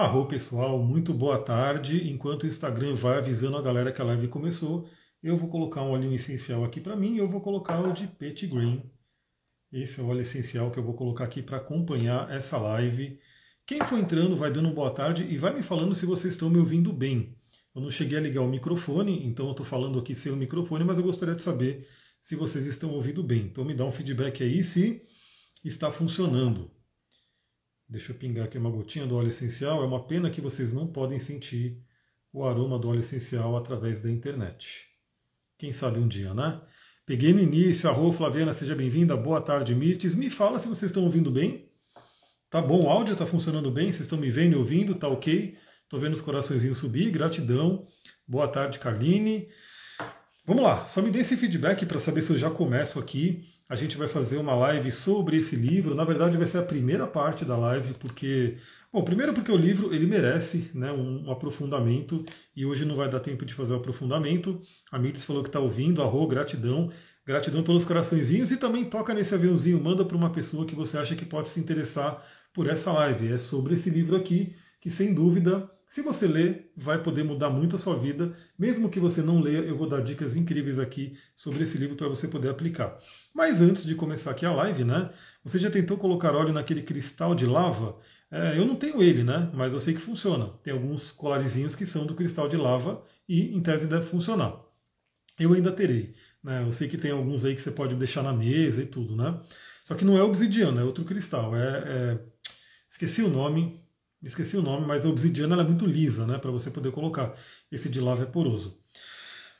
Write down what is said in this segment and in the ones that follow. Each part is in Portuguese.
Arro pessoal, muito boa tarde. Enquanto o Instagram vai avisando a galera que a live começou, eu vou colocar um óleo essencial aqui para mim e eu vou colocar o de Pet Green. Esse é o óleo essencial que eu vou colocar aqui para acompanhar essa live. Quem for entrando vai dando boa tarde e vai me falando se vocês estão me ouvindo bem. Eu não cheguei a ligar o microfone, então eu estou falando aqui sem o microfone, mas eu gostaria de saber se vocês estão ouvindo bem. Então me dá um feedback aí se está funcionando. Deixa eu pingar aqui uma gotinha do óleo essencial. É uma pena que vocês não podem sentir o aroma do óleo essencial através da internet. Quem sabe um dia, né? Peguei no início, arro Flaviana, seja bem-vinda. Boa tarde, Mirtes. Me fala se vocês estão ouvindo bem. Tá bom, o áudio está funcionando bem, vocês estão me vendo e ouvindo, tá ok? Estou vendo os coraçõezinhos subir, gratidão. Boa tarde, Carline. Vamos lá, só me dê esse feedback para saber se eu já começo aqui a gente vai fazer uma live sobre esse livro. Na verdade, vai ser a primeira parte da live, porque. Bom, primeiro porque o livro ele merece né, um, aprofundamento e hoje não vai dar tempo de fazer o aprofundamento. A Mites falou que está ouvindo, arro, gratidão. Gratidão pelos coraçõezinhos e também toca nesse aviãozinho, manda para uma pessoa que você acha que pode se interessar por essa live. É sobre esse livro aqui, que sem dúvida se você ler, vai poder mudar muito a sua vida. Mesmo que você não leia, eu vou dar dicas incríveis aqui sobre esse livro para você poder aplicar. Mas antes de começar aqui a live, né? Você já tentou colocar óleo naquele cristal de lava? É, eu não tenho ele, né? Mas eu sei que funciona. Tem alguns colarizinhos que são do cristal de lava e em tese deve funcionar. Eu ainda terei. Né? Eu sei que tem alguns aí que você pode deixar na mesa e tudo, né? Só que não é obsidiana, é outro cristal. É, é... Esqueci o nome, esqueci o nome, mas a obsidiana é muito lisa, né, para você poder colocar. Esse de lava é poroso.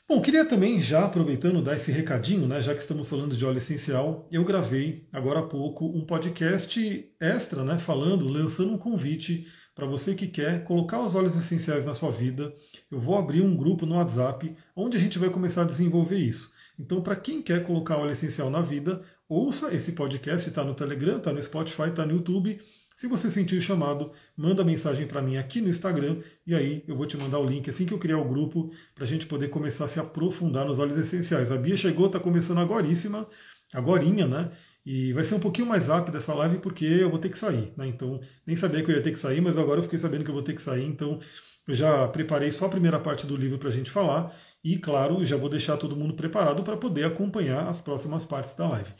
Bom, queria também, já aproveitando, dar esse recadinho, né, já que estamos falando de óleo essencial, eu gravei agora há pouco um podcast extra, né, falando, lançando um convite para você que quer colocar os óleos essenciais na sua vida. Eu vou abrir um grupo no WhatsApp onde a gente vai começar a desenvolver isso. Então, para quem quer colocar óleo essencial na vida, ouça esse podcast, está no Telegram, está no Spotify, está no YouTube se você sentir o chamado, manda mensagem para mim aqui no Instagram e aí eu vou te mandar o link assim que eu criar o grupo para a gente poder começar a se aprofundar nos óleos essenciais. A Bia chegou, está começando agoríssima, agorinha, né? E vai ser um pouquinho mais rápido essa live porque eu vou ter que sair, né? Então, nem sabia que eu ia ter que sair, mas agora eu fiquei sabendo que eu vou ter que sair, então eu já preparei só a primeira parte do livro para a gente falar e, claro, já vou deixar todo mundo preparado para poder acompanhar as próximas partes da live.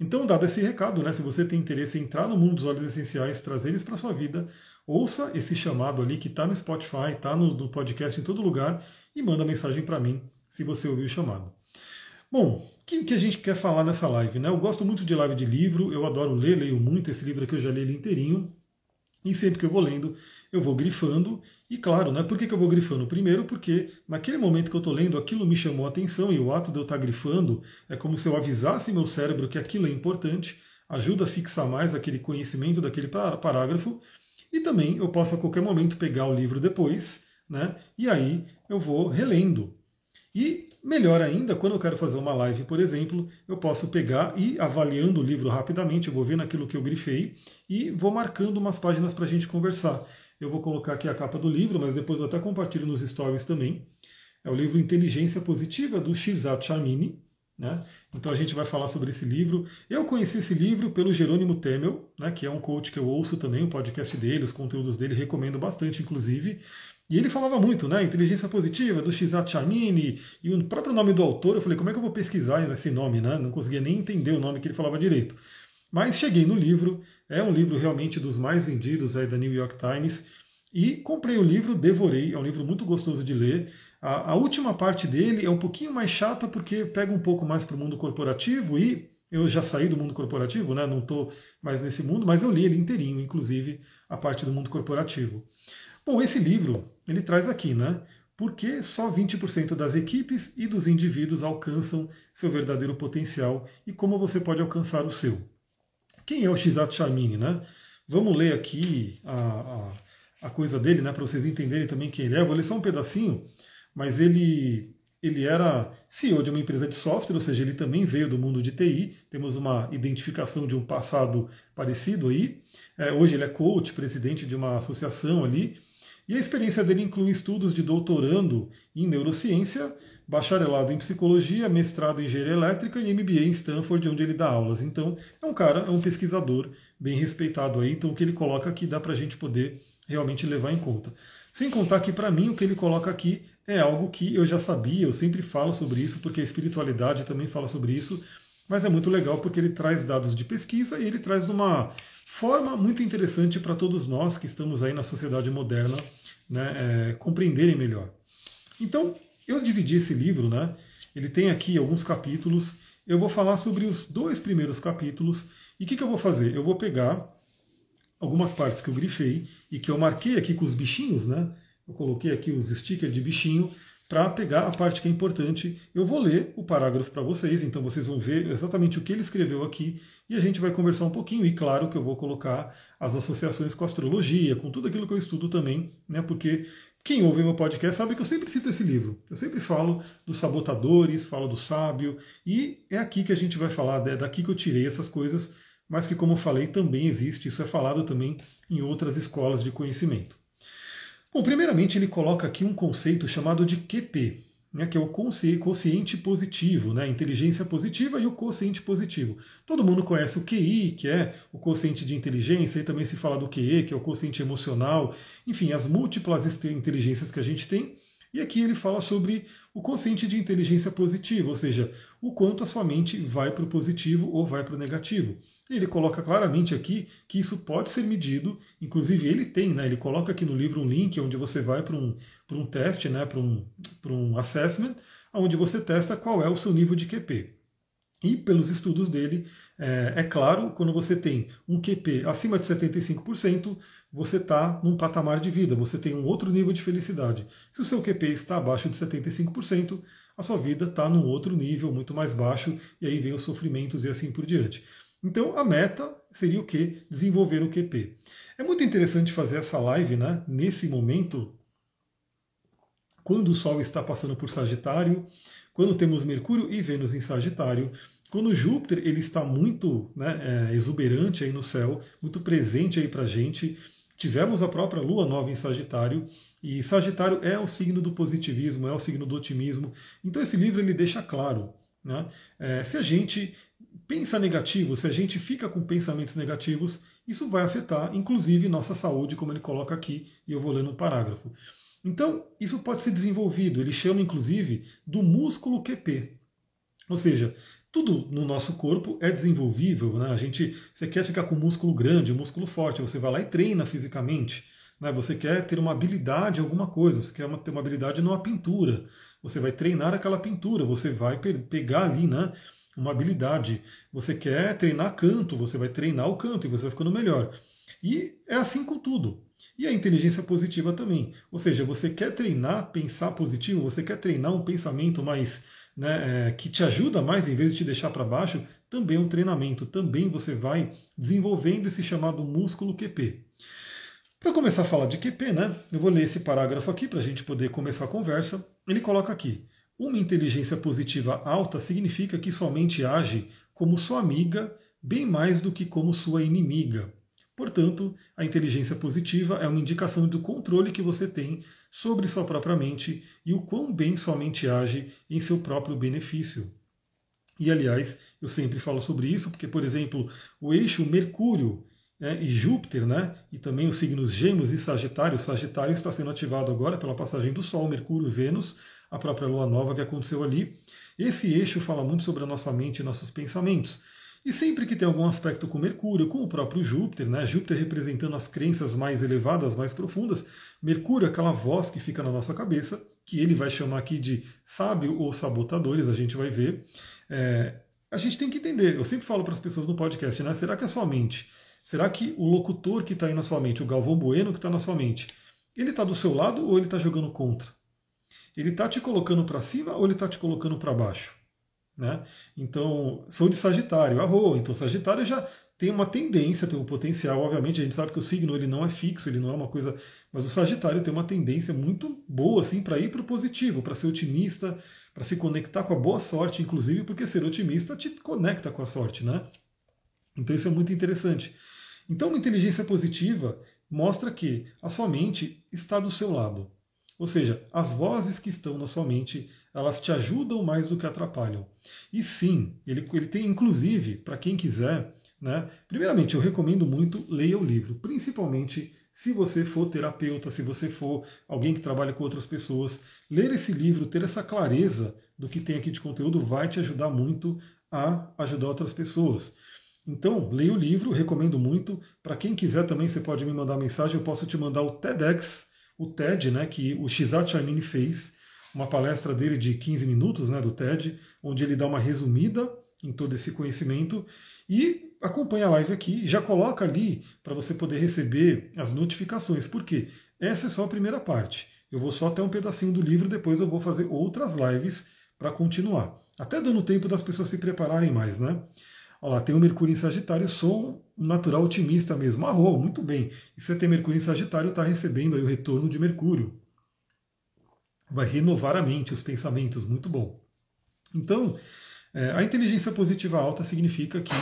Então, dado esse recado, né, se você tem interesse em entrar no mundo dos óleos essenciais, trazer eles para sua vida, ouça esse chamado ali que está no Spotify, está no, no, podcast em todo lugar e manda mensagem para mim se você ouviu o chamado. Bom, o que, que, a gente quer falar nessa live? Né? Eu gosto muito de live de livro, eu adoro ler, leio muito. Esse livro aqui eu já li ele inteirinho. E sempre que eu vou lendo, eu vou grifando. E claro, né, por que, que eu vou grifando? Primeiro, porque naquele momento que eu estou lendo, aquilo me chamou a atenção e o ato de eu estar tá grifando é como se eu avisasse meu cérebro que aquilo é importante, ajuda a fixar mais aquele conhecimento daquele parágrafo. E também eu posso a qualquer momento pegar o livro depois, né, e aí eu vou relendo. E melhor ainda, quando eu quero fazer uma live, por exemplo, eu posso pegar e avaliando o livro rapidamente, eu vou vendo aquilo que eu grifei e vou marcando umas páginas para a gente conversar. Eu vou colocar aqui a capa do livro, mas depois eu até compartilho nos stories também. É o livro Inteligência Positiva, do Shirzat Chamini. Né? Então a gente vai falar sobre esse livro. Eu conheci esse livro pelo Jerônimo Temel, né, que é um coach que eu ouço também, o podcast dele, os conteúdos dele, recomendo bastante, inclusive. E ele falava muito, né? Inteligência positiva, do Shizat Chamini, e o próprio nome do autor, eu falei, como é que eu vou pesquisar esse nome, né? Não conseguia nem entender o nome que ele falava direito. Mas cheguei no livro, é um livro realmente dos mais vendidos aí da New York Times, e comprei o livro, devorei, é um livro muito gostoso de ler. A, a última parte dele é um pouquinho mais chata porque pega um pouco mais para o mundo corporativo e eu já saí do mundo corporativo, né? não estou mais nesse mundo, mas eu li ele inteirinho, inclusive a parte do mundo corporativo. Bom, esse livro, ele traz aqui, né? Por que só 20% das equipes e dos indivíduos alcançam seu verdadeiro potencial e como você pode alcançar o seu? Quem é o Shizat Charmini, né? Vamos ler aqui a, a, a coisa dele, né, para vocês entenderem também quem ele é. Eu vou ler só um pedacinho, mas ele, ele era CEO de uma empresa de software, ou seja, ele também veio do mundo de TI. Temos uma identificação de um passado parecido aí. É, hoje ele é coach, presidente de uma associação ali. E a experiência dele inclui estudos de doutorando em neurociência, bacharelado em psicologia, mestrado em engenharia elétrica e MBA em Stanford, onde ele dá aulas. Então, é um cara, é um pesquisador bem respeitado aí. Então, o que ele coloca aqui dá para a gente poder realmente levar em conta. Sem contar que, para mim, o que ele coloca aqui é algo que eu já sabia, eu sempre falo sobre isso, porque a espiritualidade também fala sobre isso, mas é muito legal porque ele traz dados de pesquisa e ele traz de uma forma muito interessante para todos nós que estamos aí na sociedade moderna né, é, compreenderem melhor. Então, eu dividi esse livro, né? Ele tem aqui alguns capítulos. Eu vou falar sobre os dois primeiros capítulos. E o que, que eu vou fazer? Eu vou pegar algumas partes que eu grifei e que eu marquei aqui com os bichinhos, né? Eu coloquei aqui os stickers de bichinho para pegar a parte que é importante. Eu vou ler o parágrafo para vocês, então vocês vão ver exatamente o que ele escreveu aqui e a gente vai conversar um pouquinho. E claro que eu vou colocar as associações com astrologia, com tudo aquilo que eu estudo também, né? Porque quem ouve meu podcast sabe que eu sempre cito esse livro. Eu sempre falo dos sabotadores, falo do sábio, e é aqui que a gente vai falar, é daqui que eu tirei essas coisas, mas que, como eu falei, também existe, isso é falado também em outras escolas de conhecimento. Bom, primeiramente ele coloca aqui um conceito chamado de QP, né, que é o consciente positivo, né, inteligência positiva e o consciente positivo. Todo mundo conhece o QI, que é o consciente de inteligência, e também se fala do QE, que é o consciente emocional, enfim, as múltiplas inteligências que a gente tem. E aqui ele fala sobre o consciente de inteligência positiva, ou seja, o quanto a sua mente vai para o positivo ou vai para o negativo. Ele coloca claramente aqui que isso pode ser medido, inclusive ele tem, né, ele coloca aqui no livro um link onde você vai para um, um teste, né, para um, um assessment, onde você testa qual é o seu nível de QP. E pelos estudos dele, é, é claro, quando você tem um QP acima de 75%, você está num patamar de vida, você tem um outro nível de felicidade. Se o seu QP está abaixo de 75%, a sua vida está num outro nível muito mais baixo, e aí vem os sofrimentos e assim por diante. Então a meta seria o que? Desenvolver o QP. É muito interessante fazer essa live né, nesse momento, quando o Sol está passando por Sagitário, quando temos Mercúrio e Vênus em Sagitário, quando Júpiter ele está muito né, é, exuberante aí no céu, muito presente aí para gente. Tivemos a própria Lua nova em Sagitário, e Sagitário é o signo do positivismo, é o signo do otimismo. Então esse livro ele deixa claro, né, é, se a gente pensa negativo, se a gente fica com pensamentos negativos, isso vai afetar, inclusive, nossa saúde, como ele coloca aqui, e eu vou ler no parágrafo. Então, isso pode ser desenvolvido, ele chama, inclusive, do músculo QP. Ou seja, tudo no nosso corpo é desenvolvível, né? A gente, você quer ficar com músculo grande, músculo forte, você vai lá e treina fisicamente. Né? Você quer ter uma habilidade em alguma coisa, você quer ter uma habilidade numa pintura, você vai treinar aquela pintura, você vai pegar ali, né? uma habilidade. Você quer treinar canto, você vai treinar o canto e você vai ficando melhor. E é assim com tudo. E a inteligência positiva também. Ou seja, você quer treinar, pensar positivo, você quer treinar um pensamento mais né, é, que te ajuda mais em vez de te deixar para baixo, também é um treinamento. Também você vai desenvolvendo esse chamado músculo QP. Para começar a falar de QP, né, eu vou ler esse parágrafo aqui para a gente poder começar a conversa. Ele coloca aqui: uma inteligência positiva alta significa que sua mente age como sua amiga, bem mais do que como sua inimiga. Portanto, a inteligência positiva é uma indicação do controle que você tem sobre sua própria mente e o quão bem sua mente age em seu próprio benefício. E, aliás, eu sempre falo sobre isso, porque, por exemplo, o eixo Mercúrio né, e Júpiter, né, e também os signos Gêmeos e Sagitário, Sagitário está sendo ativado agora pela passagem do Sol, Mercúrio Vênus, a própria lua nova que aconteceu ali. Esse eixo fala muito sobre a nossa mente e nossos pensamentos. E sempre que tem algum aspecto com Mercúrio, com o próprio Júpiter, né? Júpiter representando as crenças mais elevadas, mais profundas, Mercúrio é aquela voz que fica na nossa cabeça, que ele vai chamar aqui de sábio ou sabotadores, a gente vai ver. É, a gente tem que entender, eu sempre falo para as pessoas no podcast, né? Será que a sua mente, será que o locutor que está aí na sua mente, o Galvão Bueno que está na sua mente, ele está do seu lado ou ele está jogando contra? ele está te colocando para cima ou ele está te colocando para baixo? Né? Então, sou de Sagitário, arro, então Sagitário já tem uma tendência, tem um potencial, obviamente a gente sabe que o signo ele não é fixo, ele não é uma coisa, mas o Sagitário tem uma tendência muito boa assim para ir para o positivo, para ser otimista, para se conectar com a boa sorte, inclusive porque ser otimista te conecta com a sorte, né? Então isso é muito interessante. Então, uma inteligência positiva mostra que a sua mente está do seu lado. Ou seja, as vozes que estão na sua mente, elas te ajudam mais do que atrapalham. E sim, ele, ele tem, inclusive, para quem quiser, né? Primeiramente, eu recomendo muito leia o livro, principalmente se você for terapeuta, se você for alguém que trabalha com outras pessoas, ler esse livro, ter essa clareza do que tem aqui de conteúdo vai te ajudar muito a ajudar outras pessoas. Então, leia o livro, recomendo muito. Para quem quiser também, você pode me mandar mensagem, eu posso te mandar o TEDx, o TED, né, que o Shizat Shamini fez, uma palestra dele de 15 minutos, né, do TED, onde ele dá uma resumida em todo esse conhecimento. E acompanha a live aqui, já coloca ali para você poder receber as notificações. Por quê? Essa é só a primeira parte. Eu vou só até um pedacinho do livro, depois eu vou fazer outras lives para continuar. Até dando tempo das pessoas se prepararem mais, né? Olha lá, tem o Mercúrio em Sagitário, sou um natural otimista mesmo. Arro, muito bem. E você tem Mercúrio em Sagitário, está recebendo aí o retorno de Mercúrio. Vai renovar a mente, os pensamentos, muito bom. Então, é, a inteligência positiva alta significa que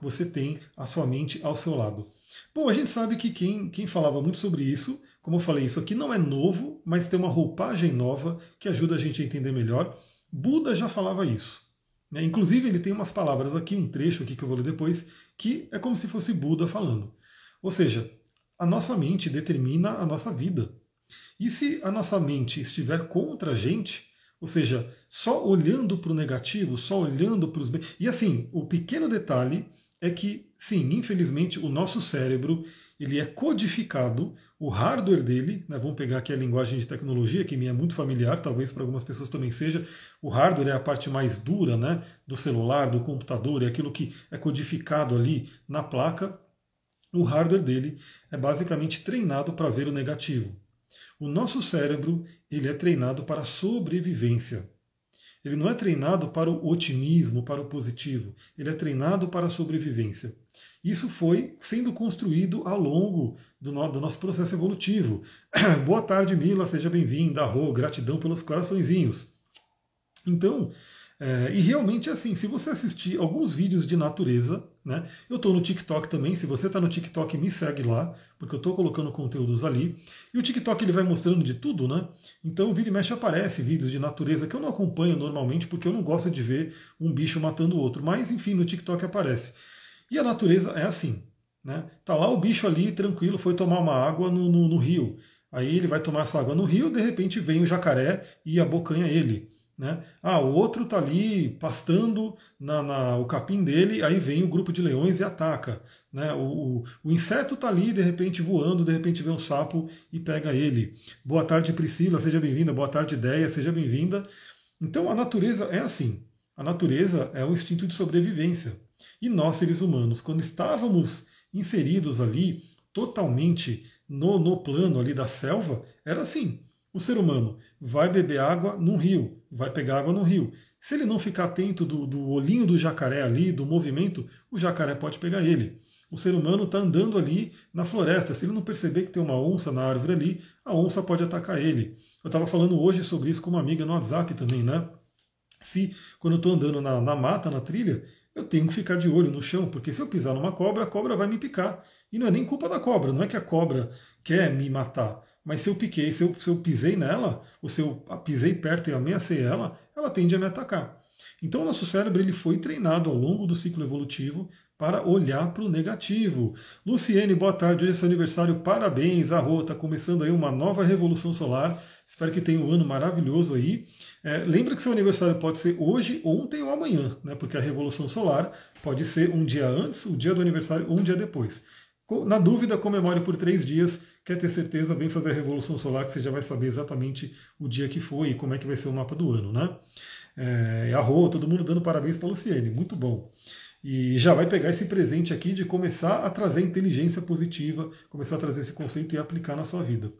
você tem a sua mente ao seu lado. Bom, a gente sabe que quem, quem falava muito sobre isso, como eu falei, isso aqui não é novo, mas tem uma roupagem nova que ajuda a gente a entender melhor. Buda já falava isso. Né? Inclusive, ele tem umas palavras aqui, um trecho aqui que eu vou ler depois, que é como se fosse Buda falando. Ou seja, a nossa mente determina a nossa vida. E se a nossa mente estiver contra a gente, ou seja, só olhando para o negativo, só olhando para os. E assim, o pequeno detalhe é que, sim, infelizmente, o nosso cérebro ele é codificado, o hardware dele, né, vamos pegar aqui a linguagem de tecnologia, que me é muito familiar, talvez para algumas pessoas também seja, o hardware é a parte mais dura né, do celular, do computador, é aquilo que é codificado ali na placa. O hardware dele é basicamente treinado para ver o negativo. O nosso cérebro ele é treinado para a sobrevivência. Ele não é treinado para o otimismo, para o positivo. Ele é treinado para a sobrevivência. Isso foi sendo construído ao longo do, no, do nosso processo evolutivo. Boa tarde, Mila, seja bem-vinda. Rô, gratidão pelos coraçõezinhos. Então, é, e realmente é assim, se você assistir alguns vídeos de natureza, né? Eu estou no TikTok também, se você está no TikTok, me segue lá, porque eu estou colocando conteúdos ali. E o TikTok ele vai mostrando de tudo, né? Então, vira e mexe aparece vídeos de natureza que eu não acompanho normalmente, porque eu não gosto de ver um bicho matando o outro. Mas, enfim, no TikTok aparece. E a natureza é assim, né? Tá lá o bicho ali, tranquilo, foi tomar uma água no, no, no rio. Aí ele vai tomar essa água no rio, de repente vem o jacaré e abocanha ele. Né? Ah, o outro está ali pastando na, na, o capim dele, aí vem o grupo de leões e ataca. Né? O, o, o inseto está ali, de repente voando, de repente vem um sapo e pega ele. Boa tarde, Priscila, seja bem-vinda. Boa tarde, Ideia, seja bem-vinda. Então a natureza é assim. A natureza é o instinto de sobrevivência. E nós, seres humanos, quando estávamos inseridos ali, totalmente no, no plano ali da selva, era assim. O ser humano vai beber água num rio, vai pegar água no rio. Se ele não ficar atento do, do olhinho do jacaré ali, do movimento, o jacaré pode pegar ele. O ser humano está andando ali na floresta. Se ele não perceber que tem uma onça na árvore ali, a onça pode atacar ele. Eu estava falando hoje sobre isso com uma amiga no WhatsApp também, né? Se quando eu estou andando na, na mata, na trilha, eu tenho que ficar de olho no chão, porque se eu pisar numa cobra, a cobra vai me picar. E não é nem culpa da cobra, não é que a cobra quer me matar. Mas se eu piquei, se eu, se eu pisei nela, ou se eu pisei perto e ameacei ela, ela tende a me atacar. Então o nosso cérebro ele foi treinado ao longo do ciclo evolutivo para olhar para o negativo. Luciene, boa tarde, hoje é seu aniversário, parabéns, a Rô, está começando aí uma nova revolução solar, espero que tenha um ano maravilhoso aí. É, lembra que seu aniversário pode ser hoje, ontem ou amanhã, né? porque a revolução solar pode ser um dia antes, o dia do aniversário ou um dia depois. Na dúvida, comemore por três dias quer ter certeza, vem fazer a Revolução Solar, que você já vai saber exatamente o dia que foi e como é que vai ser o mapa do ano, né? É, a Rô, todo mundo dando parabéns para a Luciene, muito bom. E já vai pegar esse presente aqui de começar a trazer inteligência positiva, começar a trazer esse conceito e aplicar na sua vida.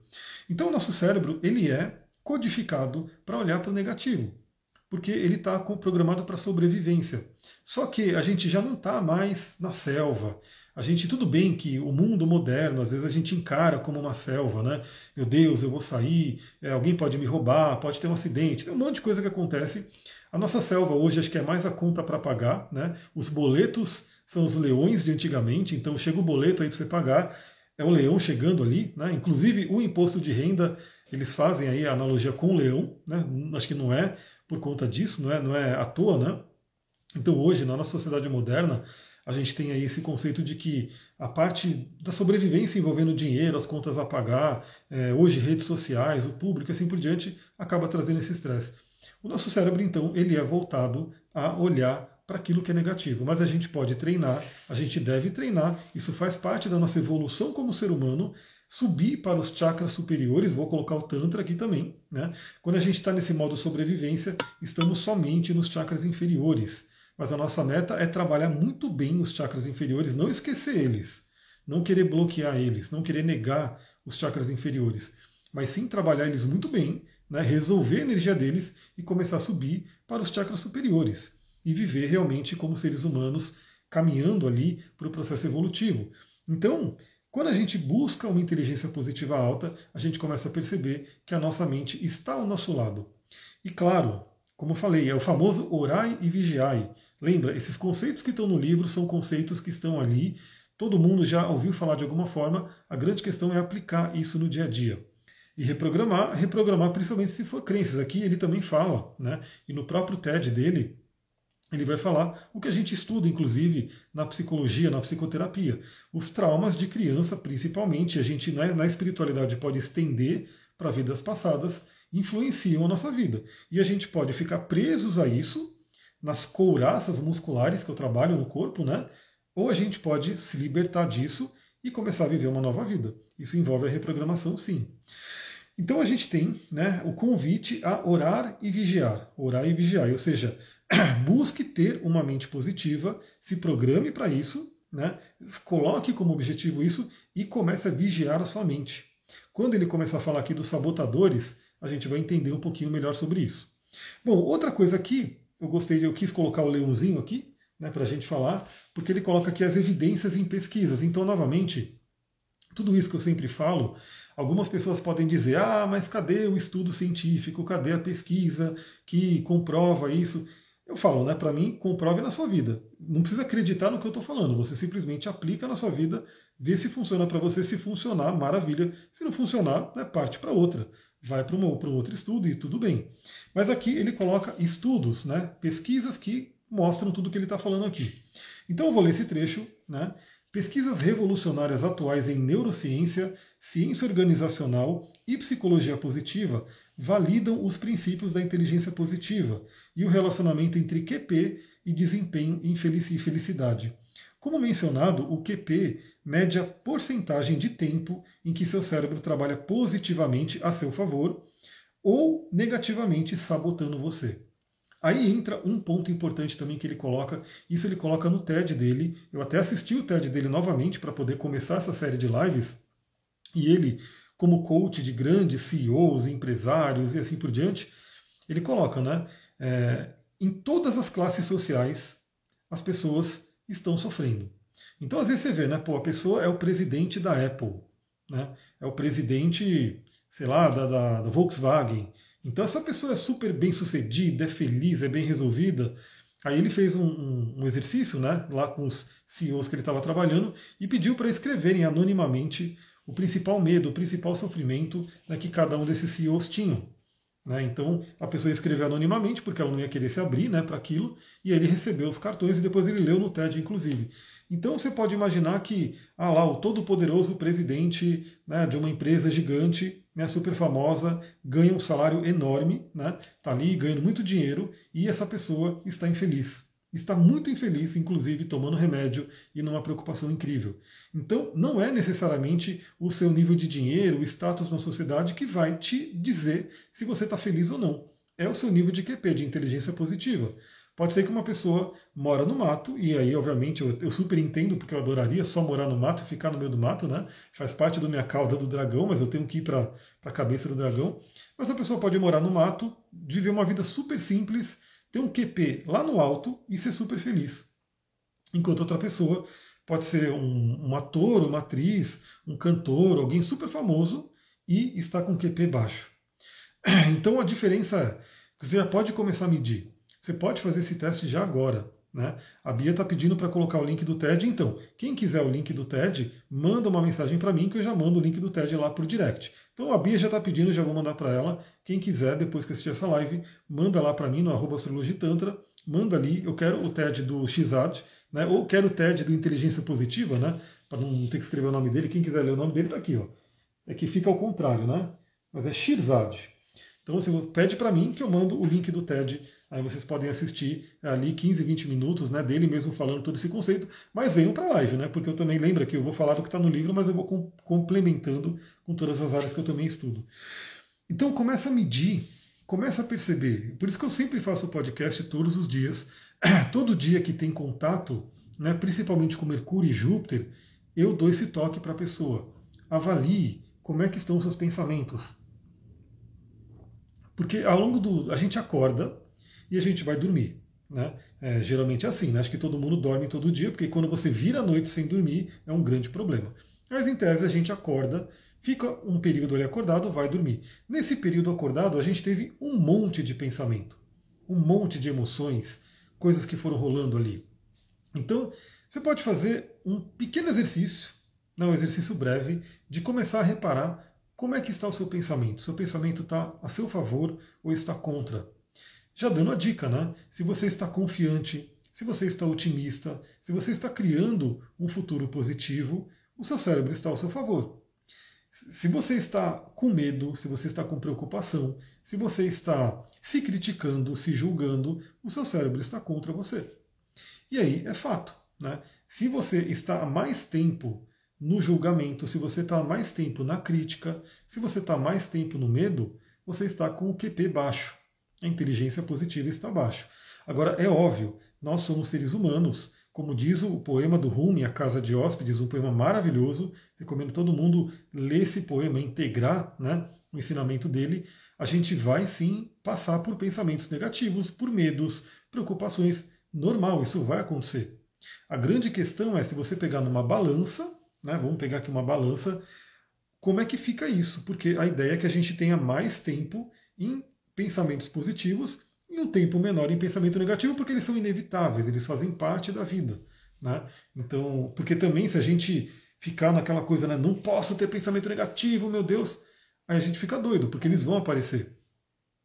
Então, o nosso cérebro, ele é codificado para olhar para o negativo, porque ele está programado para sobrevivência. Só que a gente já não está mais na selva, a gente, tudo bem que o mundo moderno, às vezes a gente encara como uma selva, né? Meu Deus, eu vou sair, é, alguém pode me roubar, pode ter um acidente, tem um monte de coisa que acontece. A nossa selva hoje acho que é mais a conta para pagar, né? Os boletos são os leões de antigamente, então chega o boleto aí para você pagar, é o leão chegando ali, né? Inclusive o imposto de renda, eles fazem aí a analogia com o leão, né? Acho que não é por conta disso, não é, não é à toa, né? Então hoje, na nossa sociedade moderna, a gente tem aí esse conceito de que a parte da sobrevivência envolvendo dinheiro, as contas a pagar, é, hoje redes sociais, o público, assim por diante, acaba trazendo esse estresse. O nosso cérebro, então, ele é voltado a olhar para aquilo que é negativo. Mas a gente pode treinar, a gente deve treinar, isso faz parte da nossa evolução como ser humano, subir para os chakras superiores, vou colocar o Tantra aqui também. Né? Quando a gente está nesse modo sobrevivência, estamos somente nos chakras inferiores. Mas a nossa meta é trabalhar muito bem os chakras inferiores, não esquecer eles, não querer bloquear eles, não querer negar os chakras inferiores, mas sim trabalhar eles muito bem, né? resolver a energia deles e começar a subir para os chakras superiores e viver realmente como seres humanos, caminhando ali para o processo evolutivo. Então, quando a gente busca uma inteligência positiva alta, a gente começa a perceber que a nossa mente está ao nosso lado. E claro, como eu falei, é o famoso orai e vigiai. Lembra, esses conceitos que estão no livro são conceitos que estão ali, todo mundo já ouviu falar de alguma forma, a grande questão é aplicar isso no dia a dia. E reprogramar, reprogramar principalmente se for crenças. Aqui ele também fala, né? E no próprio TED dele, ele vai falar o que a gente estuda, inclusive, na psicologia, na psicoterapia. Os traumas de criança, principalmente, a gente né, na espiritualidade pode estender para vidas passadas, influenciam a nossa vida. E a gente pode ficar presos a isso, nas couraças musculares que eu trabalho no corpo, né? Ou a gente pode se libertar disso e começar a viver uma nova vida. Isso envolve a reprogramação, sim. Então a gente tem né, o convite a orar e vigiar. Orar e vigiar, ou seja, busque ter uma mente positiva, se programe para isso, né? coloque como objetivo isso e comece a vigiar a sua mente. Quando ele começar a falar aqui dos sabotadores, a gente vai entender um pouquinho melhor sobre isso. Bom, outra coisa aqui, eu gostei, eu quis colocar o leãozinho aqui, né, para a gente falar, porque ele coloca aqui as evidências em pesquisas. Então, novamente, tudo isso que eu sempre falo, algumas pessoas podem dizer: ah, mas cadê o estudo científico? Cadê a pesquisa que comprova isso? Eu falo, né? Para mim, comprove na sua vida. Não precisa acreditar no que eu estou falando. Você simplesmente aplica na sua vida, vê se funciona para você. Se funcionar, maravilha. Se não funcionar, né, parte para outra. Vai para um outro estudo e tudo bem. Mas aqui ele coloca estudos, né? Pesquisas que mostram tudo o que ele está falando aqui. Então eu vou ler esse trecho, né? Pesquisas revolucionárias atuais em neurociência, ciência organizacional e psicologia positiva validam os princípios da inteligência positiva e o relacionamento entre QP e desempenho e felicidade. Como mencionado, o QP mede a porcentagem de tempo em que seu cérebro trabalha positivamente a seu favor ou negativamente sabotando você. Aí entra um ponto importante também que ele coloca, isso ele coloca no TED dele. Eu até assisti o TED dele novamente para poder começar essa série de lives, e ele como coach de grandes CEOs, empresários e assim por diante, ele coloca, né? É, em todas as classes sociais, as pessoas estão sofrendo. Então, às vezes você vê, né? Pô, a pessoa é o presidente da Apple, né? É o presidente, sei lá, da, da, da Volkswagen. Então, essa pessoa é super bem sucedida, é feliz, é bem resolvida. Aí ele fez um, um, um exercício, né? Lá com os CEOs que ele estava trabalhando e pediu para escreverem anonimamente o principal medo, o principal sofrimento né, que cada um desses CEOs tinham. Né? Então a pessoa escreveu anonimamente, porque ela não ia querer se abrir né, para aquilo, e aí ele recebeu os cartões e depois ele leu no TED, inclusive. Então você pode imaginar que, ah lá, o todo-poderoso presidente né, de uma empresa gigante, né, super famosa, ganha um salário enorme, né, tá ali ganhando muito dinheiro, e essa pessoa está infeliz está muito infeliz, inclusive tomando remédio e numa preocupação incrível. Então, não é necessariamente o seu nível de dinheiro, o status na sociedade que vai te dizer se você está feliz ou não. É o seu nível de QP, de inteligência positiva. Pode ser que uma pessoa mora no mato, e aí, obviamente, eu, eu, super entendo, porque eu adoraria só morar no mato e ficar no meio do mato, né? Faz parte da minha cauda do dragão, mas eu tenho que ir para a cabeça do dragão. Mas a pessoa pode morar no mato, viver uma vida super simples, ter um QP lá no alto e ser super feliz. Enquanto outra pessoa pode ser um, um ator, uma atriz, um cantor, alguém super famoso e está com QP baixo. Então a diferença é você já pode começar a medir. Você pode fazer esse teste já agora. Né? A Bia está pedindo para colocar o link do TED, então, quem quiser o link do TED, manda uma mensagem para mim que eu já mando o link do TED lá por direct. Então a Bia já está pedindo, já vou mandar para ela. Quem quiser, depois que assistir essa live, manda lá para mim no arroba astrologitantra, manda ali, eu quero o TED do Xad, né? ou quero o TED do Inteligência Positiva, né? para não ter que escrever o nome dele, quem quiser ler o nome dele está aqui. Ó. É que fica ao contrário, né? mas é Shirzad. Então você pede para mim que eu mando o link do TED Aí vocês podem assistir ali 15, 20 minutos né, dele mesmo falando todo esse conceito, mas venham para a live, né? Porque eu também lembro que eu vou falar do que está no livro, mas eu vou com, complementando com todas as áreas que eu também estudo. Então começa a medir, começa a perceber. Por isso que eu sempre faço podcast todos os dias. Todo dia que tem contato, né, principalmente com Mercúrio e Júpiter, eu dou esse toque para a pessoa. Avalie como é que estão os seus pensamentos. Porque ao longo do. A gente acorda, e a gente vai dormir. Né? É, geralmente é assim, né? acho que todo mundo dorme todo dia, porque quando você vira a noite sem dormir é um grande problema. Mas em tese a gente acorda, fica um período ali acordado, vai dormir. Nesse período acordado a gente teve um monte de pensamento, um monte de emoções, coisas que foram rolando ali. Então você pode fazer um pequeno exercício, não um exercício breve, de começar a reparar como é que está o seu pensamento. Seu pensamento está a seu favor ou está contra? Já dando a dica, né? Se você está confiante, se você está otimista, se você está criando um futuro positivo, o seu cérebro está ao seu favor. Se você está com medo, se você está com preocupação, se você está se criticando, se julgando, o seu cérebro está contra você. E aí é fato. Né? Se você está há mais tempo no julgamento, se você está há mais tempo na crítica, se você está há mais tempo no medo, você está com o QP baixo a inteligência positiva está abaixo. Agora, é óbvio, nós somos seres humanos, como diz o poema do Rumi, A Casa de Hóspedes, um poema maravilhoso, recomendo todo mundo ler esse poema, integrar né, o ensinamento dele, a gente vai sim passar por pensamentos negativos, por medos, preocupações, normal, isso vai acontecer. A grande questão é se você pegar numa balança, né, vamos pegar aqui uma balança, como é que fica isso? Porque a ideia é que a gente tenha mais tempo em pensamentos positivos e um tempo menor em pensamento negativo, porque eles são inevitáveis, eles fazem parte da vida. Né? Então, porque também se a gente ficar naquela coisa, né, não posso ter pensamento negativo, meu Deus, aí a gente fica doido, porque eles vão aparecer.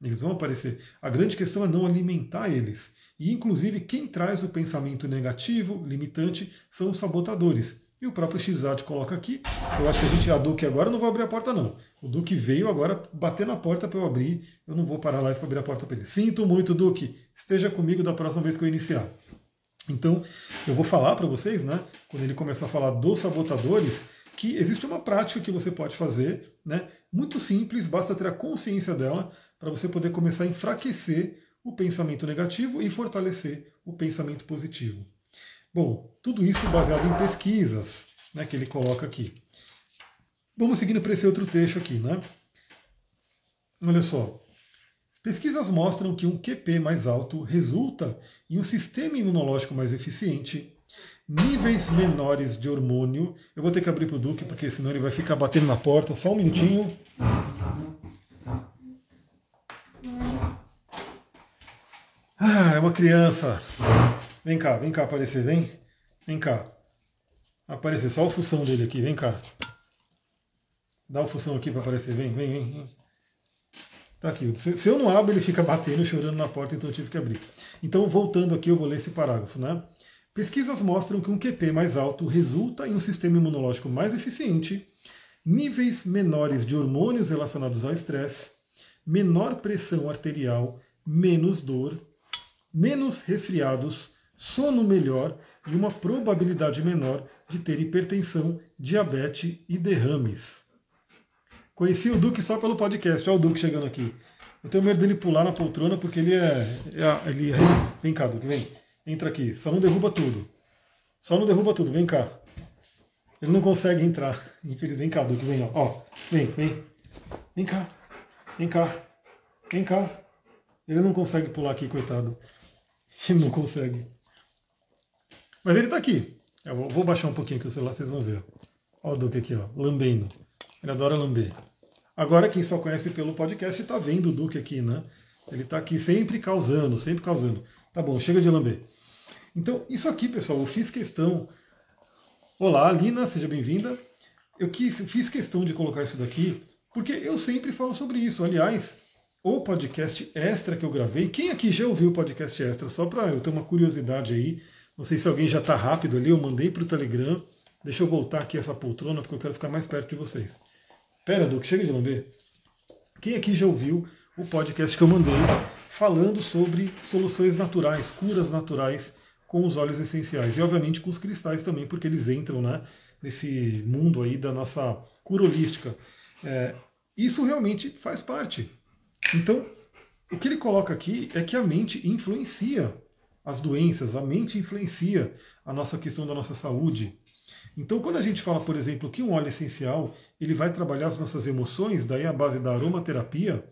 Eles vão aparecer. A grande questão é não alimentar eles. E, inclusive, quem traz o pensamento negativo, limitante, são os sabotadores. E o próprio Xizat coloca aqui. Eu acho que a gente, a Duque agora não vai abrir a porta, não. O Duque veio agora bater na porta para eu abrir. Eu não vou parar lá para abrir a porta para ele. Sinto muito, Duque. Esteja comigo da próxima vez que eu iniciar. Então, eu vou falar para vocês, né, quando ele começar a falar dos sabotadores, que existe uma prática que você pode fazer, né, muito simples, basta ter a consciência dela para você poder começar a enfraquecer o pensamento negativo e fortalecer o pensamento positivo. Bom, tudo isso baseado em pesquisas né, que ele coloca aqui. Vamos seguindo para esse outro trecho aqui. Né? Olha só. Pesquisas mostram que um QP mais alto resulta em um sistema imunológico mais eficiente, níveis menores de hormônio. Eu vou ter que abrir para o Duque, porque senão ele vai ficar batendo na porta. Só um minutinho. Ah, é uma criança. Vem cá, vem cá aparecer, vem. Vem cá. Aparecer, só o função dele aqui, vem cá. Dá o função aqui para aparecer, vem, vem, vem. Tá aqui. Se eu não abro, ele fica batendo, chorando na porta, então eu tive que abrir. Então, voltando aqui, eu vou ler esse parágrafo, né? Pesquisas mostram que um QP mais alto resulta em um sistema imunológico mais eficiente, níveis menores de hormônios relacionados ao estresse, menor pressão arterial, menos dor, menos resfriados, sono melhor e uma probabilidade menor de ter hipertensão, diabetes e derrames. Conheci o Duque só pelo podcast. Olha o Duque chegando aqui. Eu tenho medo dele pular na poltrona porque ele é. é ele é... Vem cá, Duque, vem. Entra aqui. Só não derruba tudo. Só não derruba tudo. Vem cá. Ele não consegue entrar. Infeliz. Vem cá, Duque, vem. Ó. ó. Vem, vem. Vem cá. Vem cá. Vem cá. Ele não consegue pular aqui, coitado. Ele não consegue. Mas ele está aqui. Eu vou baixar um pouquinho aqui o celular, vocês vão ver. Olha o Duque aqui, ó, lambendo. Ele adora lamber. Agora, quem só conhece pelo podcast está vendo o Duque aqui, né? Ele está aqui sempre causando, sempre causando. Tá bom, chega de lamber. Então, isso aqui, pessoal, eu fiz questão. Olá, Lina, seja bem-vinda. Eu quis, fiz questão de colocar isso daqui porque eu sempre falo sobre isso. Aliás, o podcast extra que eu gravei, quem aqui já ouviu o podcast extra? Só para eu ter uma curiosidade aí. Não sei se alguém já está rápido ali, eu mandei para o Telegram. Deixa eu voltar aqui essa poltrona, porque eu quero ficar mais perto de vocês. Pera, Duque, chega de lamber. Quem aqui já ouviu o podcast que eu mandei falando sobre soluções naturais, curas naturais com os óleos essenciais e obviamente com os cristais também, porque eles entram né, nesse mundo aí da nossa cura holística. É, isso realmente faz parte. Então, o que ele coloca aqui é que a mente influencia as doenças, a mente influencia a nossa questão da nossa saúde. Então, quando a gente fala, por exemplo, que um óleo essencial ele vai trabalhar as nossas emoções, daí a base da aromaterapia,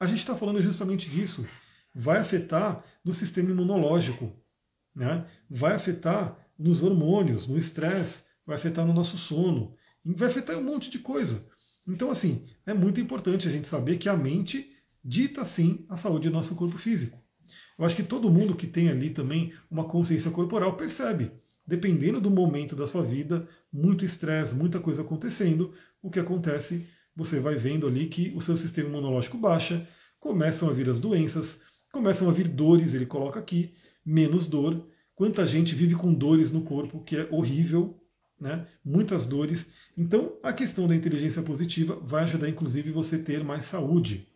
a gente está falando justamente disso. Vai afetar no sistema imunológico, né? vai afetar nos hormônios, no estresse, vai afetar no nosso sono, vai afetar um monte de coisa. Então, assim, é muito importante a gente saber que a mente dita sim a saúde do nosso corpo físico. Eu acho que todo mundo que tem ali também uma consciência corporal percebe, dependendo do momento da sua vida, muito estresse, muita coisa acontecendo, o que acontece, você vai vendo ali que o seu sistema imunológico baixa, começam a vir as doenças, começam a vir dores, ele coloca aqui, menos dor. Quanta gente vive com dores no corpo, que é horrível, né? muitas dores. Então, a questão da inteligência positiva vai ajudar, inclusive, você ter mais saúde.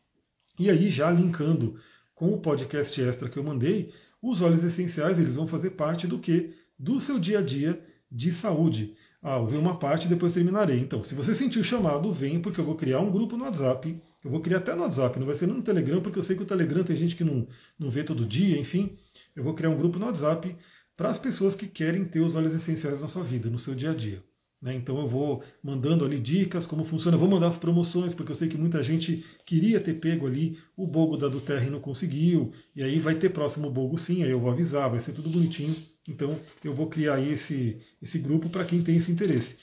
E aí, já linkando com o podcast extra que eu mandei, os óleos essenciais eles vão fazer parte do que? Do seu dia a dia de saúde. Ah, eu vi uma parte e depois terminarei. Então, se você sentiu o chamado, vem, porque eu vou criar um grupo no WhatsApp. Eu vou criar até no WhatsApp, não vai ser no Telegram, porque eu sei que o Telegram tem gente que não, não vê todo dia, enfim. Eu vou criar um grupo no WhatsApp para as pessoas que querem ter os óleos essenciais na sua vida, no seu dia a dia. Né? Então eu vou mandando ali dicas, como funciona, eu vou mandar as promoções, porque eu sei que muita gente queria ter pego ali o bogo da Duterra e não conseguiu, e aí vai ter próximo bogo sim, aí eu vou avisar, vai ser tudo bonitinho. Então eu vou criar aí esse, esse grupo para quem tem esse interesse.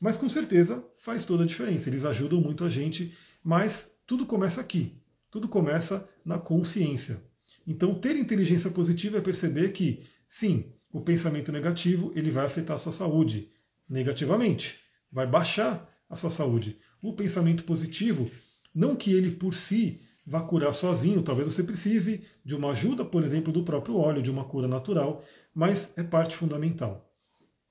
Mas com certeza faz toda a diferença, eles ajudam muito a gente, mas tudo começa aqui, tudo começa na consciência. Então ter inteligência positiva é perceber que Sim, o pensamento negativo ele vai afetar a sua saúde negativamente, vai baixar a sua saúde. O pensamento positivo, não que ele por si vá curar sozinho, talvez você precise de uma ajuda, por exemplo, do próprio óleo, de uma cura natural, mas é parte fundamental.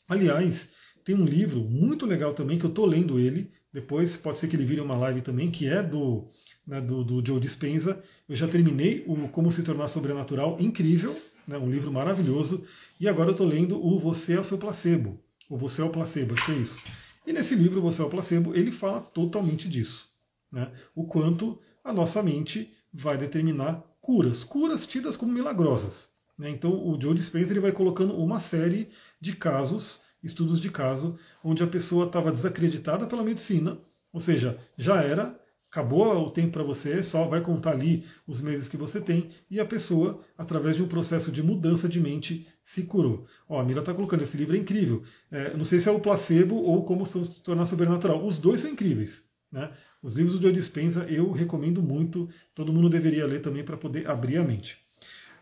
Aliás, tem um livro muito legal também que eu estou lendo ele, depois pode ser que ele vire uma live também, que é do, né, do, do Joe Dispenza. Eu já terminei o Como Se Tornar Sobrenatural, incrível, né, um livro maravilhoso. E agora eu estou lendo o Você é o seu placebo, o Você é o placebo, acho que é isso. E nesse livro, Você é o placebo, ele fala totalmente disso. Né, o quanto a nossa mente vai determinar curas, curas tidas como milagrosas. Né, então o Joe Dispenza ele vai colocando uma série de casos, estudos de caso, onde a pessoa estava desacreditada pela medicina, ou seja, já era acabou o tempo para você, só vai contar ali os meses que você tem, e a pessoa, através de um processo de mudança de mente, se curou. Ó, a Mila está colocando, esse livro é incrível. É, não sei se é o placebo ou como se tornar sobrenatural. Os dois são incríveis. Né? Os livros do Joe Dispenza eu recomendo muito, todo mundo deveria ler também para poder abrir a mente.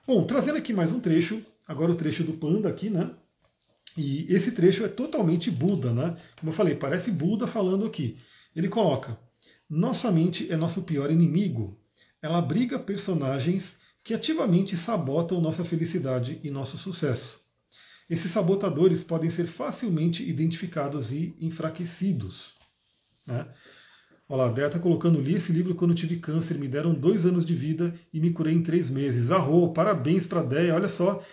Bom, trazendo aqui mais um trecho, agora o trecho do Panda aqui, né? E esse trecho é totalmente Buda, né? Como eu falei, parece Buda falando aqui. Ele coloca: nossa mente é nosso pior inimigo. Ela abriga personagens que ativamente sabotam nossa felicidade e nosso sucesso. Esses sabotadores podem ser facilmente identificados e enfraquecidos. Né? Olha lá, a Dea está colocando, li esse livro quando tive câncer, me deram dois anos de vida e me curei em três meses. Arro, parabéns para a Dea, olha só,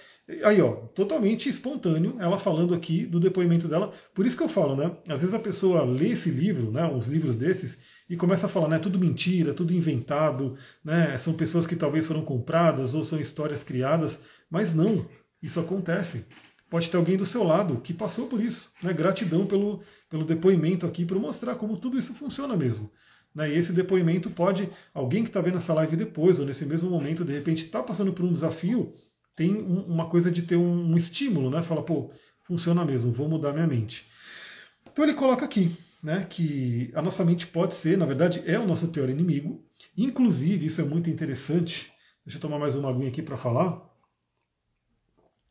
Aí, ó, totalmente espontâneo, ela falando aqui do depoimento dela. Por isso que eu falo, né? Às vezes a pessoa lê esse livro, né? Uns livros desses, e começa a falar, né? Tudo mentira, tudo inventado, né? São pessoas que talvez foram compradas ou são histórias criadas. Mas não, isso acontece. Pode ter alguém do seu lado que passou por isso. Né? Gratidão pelo, pelo depoimento aqui, para mostrar como tudo isso funciona mesmo. Né? E esse depoimento pode, alguém que está vendo essa live depois, ou nesse mesmo momento, de repente está passando por um desafio tem um, uma coisa de ter um, um estímulo, né? Fala, pô, funciona mesmo, vou mudar minha mente. Então ele coloca aqui, né, que a nossa mente pode ser, na verdade, é o nosso pior inimigo. Inclusive, isso é muito interessante. Deixa eu tomar mais uma aguinha aqui para falar.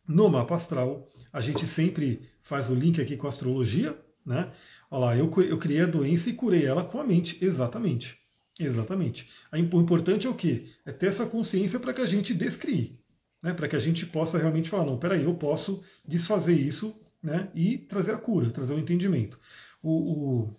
no mapa astral, a gente sempre faz o link aqui com a astrologia, né? Olha lá, eu, eu criei a doença e curei ela com a mente, exatamente. Exatamente. O importante é o quê? É ter essa consciência para que a gente descrie, né? para que a gente possa realmente falar, não, peraí, eu posso desfazer isso né? e trazer a cura, trazer o entendimento. O, o,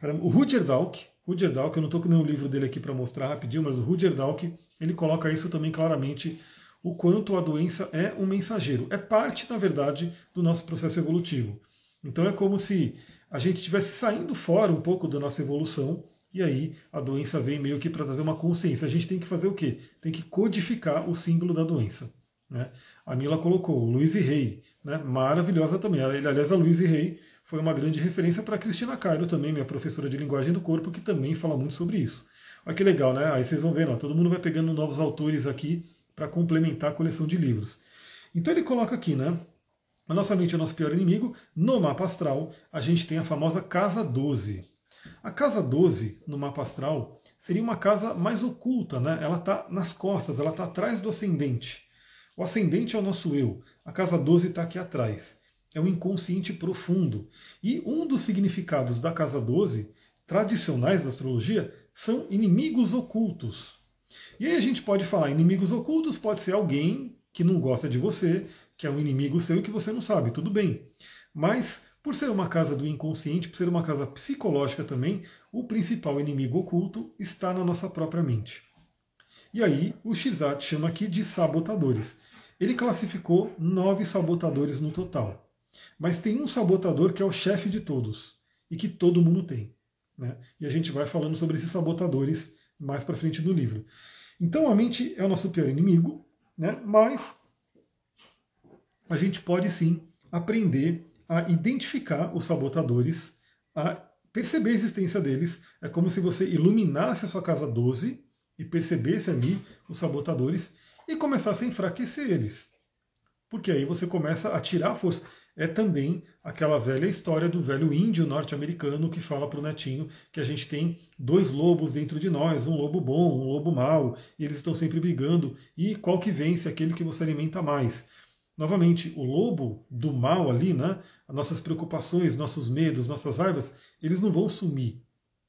caramba, o Rudyard Dalk, Dalk, eu não estou com nenhum livro dele aqui para mostrar rapidinho, mas o Rudyard Dalk, ele coloca isso também claramente, o quanto a doença é um mensageiro. É parte, na verdade, do nosso processo evolutivo. Então é como se a gente estivesse saindo fora um pouco da nossa evolução e aí a doença vem meio que para trazer uma consciência. A gente tem que fazer o quê? Tem que codificar o símbolo da doença. Né? A Mila colocou Luiz e Rei, né? maravilhosa também. Aliás, a Luiz e Rei foi uma grande referência para a Cristina Cairo também, minha professora de linguagem do corpo, que também fala muito sobre isso. Olha que legal, né? Aí vocês vão ó, todo mundo vai pegando novos autores aqui para complementar a coleção de livros. Então ele coloca aqui, né? A nossa mente é o nosso pior inimigo. No mapa astral, a gente tem a famosa casa 12. A casa 12, no mapa astral, seria uma casa mais oculta, né? Ela está nas costas, ela está atrás do ascendente. O ascendente é o nosso eu, a casa 12 está aqui atrás. É o inconsciente profundo. E um dos significados da casa 12, tradicionais da astrologia, são inimigos ocultos. E aí a gente pode falar, inimigos ocultos pode ser alguém que não gosta de você, que é um inimigo seu e que você não sabe, tudo bem. Mas por ser uma casa do inconsciente, por ser uma casa psicológica também, o principal inimigo oculto está na nossa própria mente. E aí o Shizat chama aqui de sabotadores. Ele classificou nove sabotadores no total. Mas tem um sabotador que é o chefe de todos e que todo mundo tem. Né? E a gente vai falando sobre esses sabotadores mais para frente do livro. Então a mente é o nosso pior inimigo, né? mas a gente pode sim aprender a identificar os sabotadores, a perceber a existência deles. É como se você iluminasse a sua casa 12 e percebesse ali os sabotadores e começasse a enfraquecer eles. Porque aí você começa a tirar a força. É também aquela velha história do velho índio norte-americano que fala para o netinho que a gente tem dois lobos dentro de nós, um lobo bom, um lobo mau, e eles estão sempre brigando. E qual que vence? Aquele que você alimenta mais. Novamente, o lobo do mal ali, né? Nossas preocupações, nossos medos, nossas raivas, eles não vão sumir,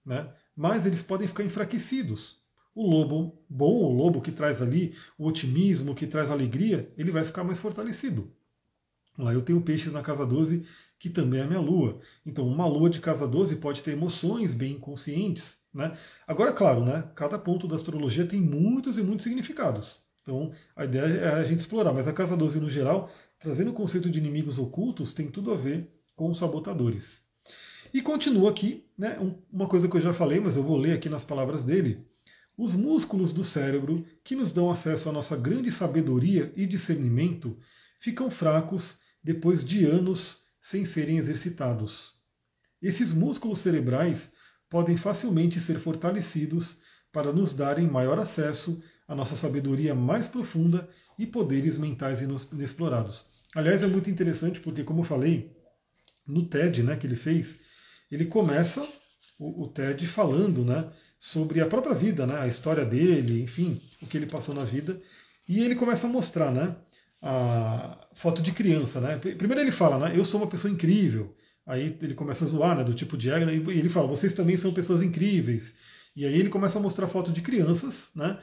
né? mas eles podem ficar enfraquecidos. O lobo bom, o lobo que traz ali o otimismo, que traz alegria, ele vai ficar mais fortalecido. Lá eu tenho peixes na casa 12, que também é minha lua. Então, uma lua de casa 12 pode ter emoções bem inconscientes. Né? Agora, claro, né, cada ponto da astrologia tem muitos e muitos significados. Então, a ideia é a gente explorar, mas a casa 12 no geral trazendo o conceito de inimigos ocultos, tem tudo a ver com os sabotadores. E continua aqui, né, uma coisa que eu já falei, mas eu vou ler aqui nas palavras dele. Os músculos do cérebro, que nos dão acesso à nossa grande sabedoria e discernimento, ficam fracos depois de anos sem serem exercitados. Esses músculos cerebrais podem facilmente ser fortalecidos para nos darem maior acesso à nossa sabedoria mais profunda e poderes mentais inexplorados. Aliás, é muito interessante porque, como eu falei, no TED né, que ele fez, ele começa o, o TED falando né, sobre a própria vida, né, a história dele, enfim, o que ele passou na vida. E ele começa a mostrar né, a foto de criança. Né? Primeiro ele fala, né, eu sou uma pessoa incrível. Aí ele começa a zoar, né, do tipo de Egna, e ele fala, vocês também são pessoas incríveis. E aí ele começa a mostrar foto de crianças, né?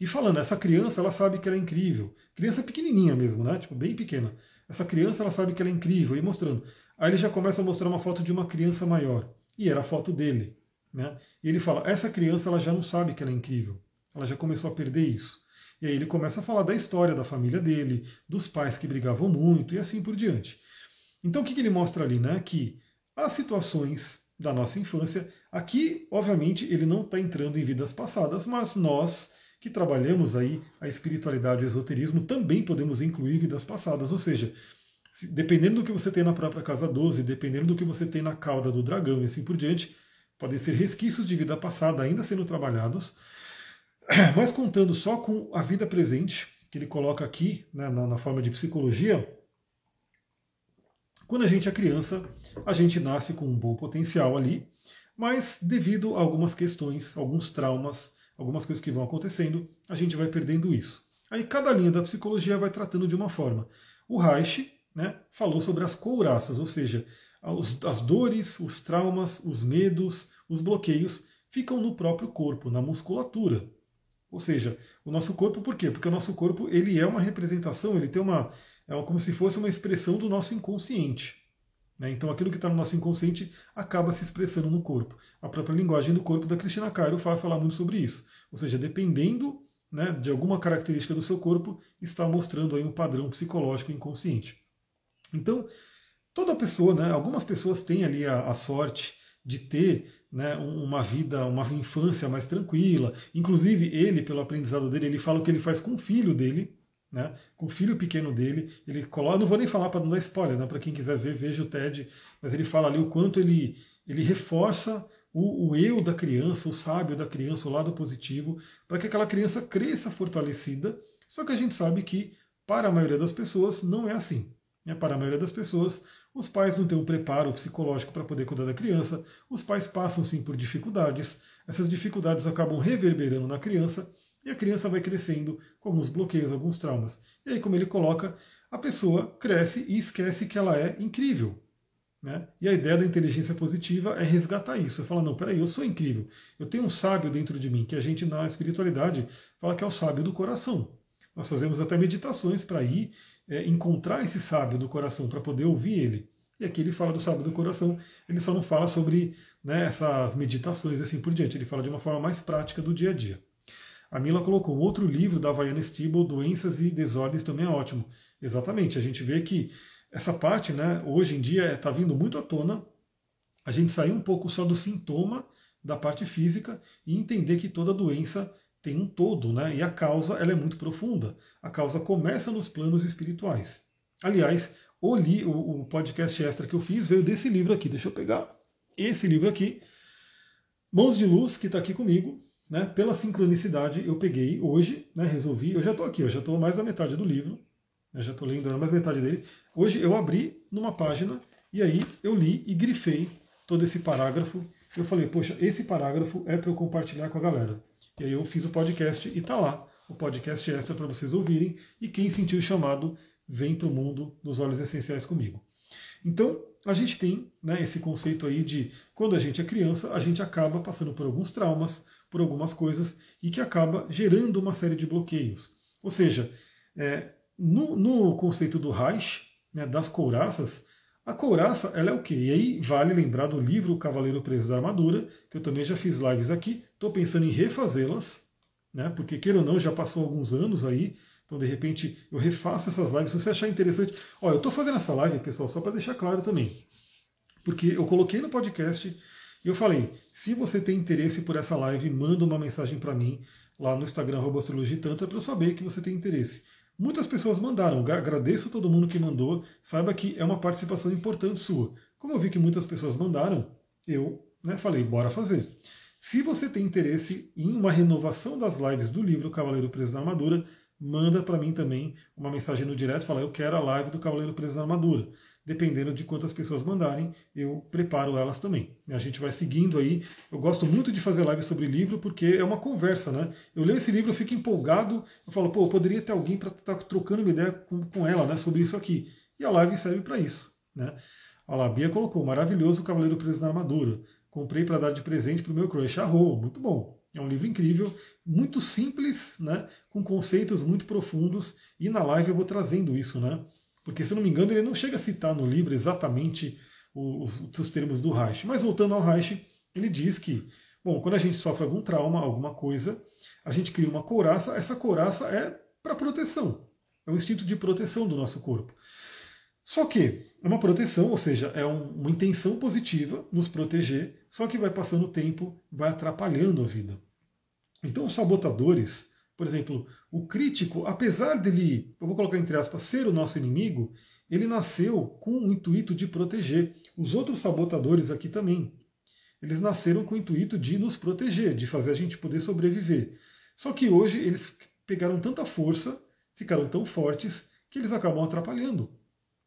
E falando, essa criança, ela sabe que ela é incrível. Criança pequenininha mesmo, né? Tipo, bem pequena. Essa criança ela sabe que ela é incrível e mostrando. Aí ele já começa a mostrar uma foto de uma criança maior. E era a foto dele. Né? E ele fala: essa criança ela já não sabe que ela é incrível. Ela já começou a perder isso. E aí ele começa a falar da história da família dele, dos pais que brigavam muito e assim por diante. Então o que, que ele mostra ali? Né? Que as situações da nossa infância, aqui, obviamente, ele não está entrando em vidas passadas, mas nós que trabalhamos aí a espiritualidade e o esoterismo, também podemos incluir vidas passadas. Ou seja, dependendo do que você tem na própria casa 12, dependendo do que você tem na cauda do dragão e assim por diante, podem ser resquícios de vida passada ainda sendo trabalhados, mas contando só com a vida presente, que ele coloca aqui né, na, na forma de psicologia, quando a gente é criança, a gente nasce com um bom potencial ali, mas devido a algumas questões, alguns traumas, algumas coisas que vão acontecendo, a gente vai perdendo isso. Aí cada linha da psicologia vai tratando de uma forma. O Reich né, falou sobre as couraças, ou seja, as dores, os traumas, os medos, os bloqueios ficam no próprio corpo, na musculatura. Ou seja, o nosso corpo, por quê? Porque o nosso corpo ele é uma representação, ele tem uma. É como se fosse uma expressão do nosso inconsciente. Né? Então aquilo que está no nosso inconsciente acaba se expressando no corpo. A própria linguagem do corpo da Cristina Cairo vai falar muito sobre isso. Ou seja, dependendo né, de alguma característica do seu corpo, está mostrando aí um padrão psicológico inconsciente. Então, toda pessoa, né, algumas pessoas têm ali a, a sorte de ter né, uma vida, uma infância mais tranquila. Inclusive, ele, pelo aprendizado dele, ele fala o que ele faz com o filho dele, né, o filho pequeno dele. Ele coloca, não vou nem falar para não dar spoiler, né, para quem quiser ver, veja o TED, mas ele fala ali o quanto ele, ele reforça o, o eu da criança, o sábio da criança, o lado positivo, para que aquela criança cresça fortalecida. Só que a gente sabe que, para a maioria das pessoas, não é assim. Né? Para a maioria das pessoas, os pais não têm um preparo psicológico para poder cuidar da criança, os pais passam sim por dificuldades, essas dificuldades acabam reverberando na criança e a criança vai crescendo com alguns bloqueios, alguns traumas. E aí, como ele coloca, a pessoa cresce e esquece que ela é incrível. Né? E a ideia da inteligência positiva é resgatar isso. É falar, não, peraí, eu sou incrível. Eu tenho um sábio dentro de mim, que a gente na espiritualidade fala que é o sábio do coração. Nós fazemos até meditações para ir é, encontrar esse sábio do coração, para poder ouvir ele. E aqui ele fala do sábio do coração, ele só não fala sobre né, essas meditações assim por diante, ele fala de uma forma mais prática do dia a dia. A Mila colocou outro livro da Vaiana Stibble, Doenças e Desordens, também é ótimo. Exatamente, a gente vê que essa parte, né, hoje em dia, está vindo muito à tona. A gente sair um pouco só do sintoma da parte física e entender que toda doença tem um todo, né? E a causa ela é muito profunda. A causa começa nos planos espirituais. Aliás, o, li, o, o podcast extra que eu fiz veio desse livro aqui. Deixa eu pegar esse livro aqui, Mãos de Luz, que está aqui comigo. Né? Pela sincronicidade, eu peguei hoje, né? resolvi. Eu já estou aqui, eu já estou mais da metade do livro. Né? Já estou lendo mais metade dele. Hoje eu abri numa página e aí eu li e grifei todo esse parágrafo. Eu falei, poxa, esse parágrafo é para eu compartilhar com a galera. E aí eu fiz o podcast e tá lá, o podcast extra para vocês ouvirem. E quem sentiu o chamado, vem para o mundo dos olhos essenciais comigo. Então, a gente tem né, esse conceito aí de quando a gente é criança, a gente acaba passando por alguns traumas, por algumas coisas, e que acaba gerando uma série de bloqueios. Ou seja, é, no, no, conceito do Reich, né, das couraças, a couraça ela é o quê? E aí vale lembrar do livro Cavaleiro Preso da Armadura, que eu também já fiz lives aqui, estou pensando em refazê-las, né? porque queira ou não, já passou alguns anos aí, então de repente eu refaço essas lives. Se você achar interessante, ó, eu estou fazendo essa live, pessoal, só para deixar claro também, porque eu coloquei no podcast e eu falei, se você tem interesse por essa live, manda uma mensagem para mim lá no Instagram, Astrologia Tantra, para eu saber que você tem interesse. Muitas pessoas mandaram, agradeço a todo mundo que mandou, saiba que é uma participação importante sua. Como eu vi que muitas pessoas mandaram, eu né, falei, bora fazer. Se você tem interesse em uma renovação das lives do livro Cavaleiro Preso na Armadura, manda para mim também uma mensagem no direto, fala, eu quero a live do Cavaleiro Preso na Armadura dependendo de quantas pessoas mandarem, eu preparo elas também. A gente vai seguindo aí. Eu gosto muito de fazer live sobre livro porque é uma conversa, né? Eu leio esse livro, eu fico empolgado, eu falo, pô, eu poderia ter alguém para estar tá trocando uma ideia com, com ela, né, sobre isso aqui. E a live serve para isso, né? A Labia colocou, maravilhoso o Cavaleiro Preso na Armadura. Comprei para dar de presente para o meu crush. Arro, muito bom. É um livro incrível, muito simples, né, com conceitos muito profundos. E na live eu vou trazendo isso, né? Porque, se eu não me engano, ele não chega a citar no livro exatamente os, os termos do Reich. Mas voltando ao Reich, ele diz que, bom, quando a gente sofre algum trauma, alguma coisa, a gente cria uma couraça, essa couraça é para proteção. É um instinto de proteção do nosso corpo. Só que é uma proteção, ou seja, é um, uma intenção positiva, nos proteger, só que vai passando o tempo, vai atrapalhando a vida. Então, os sabotadores, por exemplo, o crítico, apesar dele, eu vou colocar entre aspas, ser o nosso inimigo, ele nasceu com o intuito de proteger. Os outros sabotadores aqui também. Eles nasceram com o intuito de nos proteger, de fazer a gente poder sobreviver. Só que hoje eles pegaram tanta força, ficaram tão fortes, que eles acabam atrapalhando.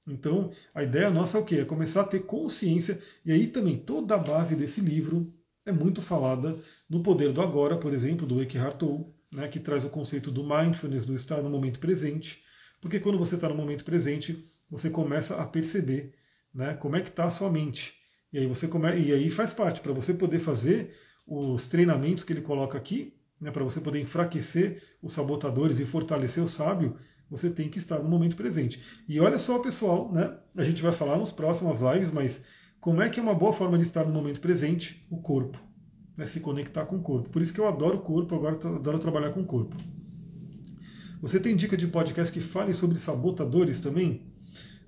Então, a ideia nossa é o quê? É começar a ter consciência, e aí também toda a base desse livro é muito falada no Poder do Agora, por exemplo, do Eckhart Tolle, né, que traz o conceito do mindfulness, do estar no momento presente, porque quando você está no momento presente, você começa a perceber né, como é que está a sua mente. E aí você come... e aí faz parte, para você poder fazer os treinamentos que ele coloca aqui, né, para você poder enfraquecer os sabotadores e fortalecer o sábio, você tem que estar no momento presente. E olha só, pessoal, né, a gente vai falar nos próximas lives, mas como é que é uma boa forma de estar no momento presente? O corpo. Né, se conectar com o corpo. Por isso que eu adoro o corpo, agora adoro trabalhar com o corpo. Você tem dica de podcast que fale sobre sabotadores também?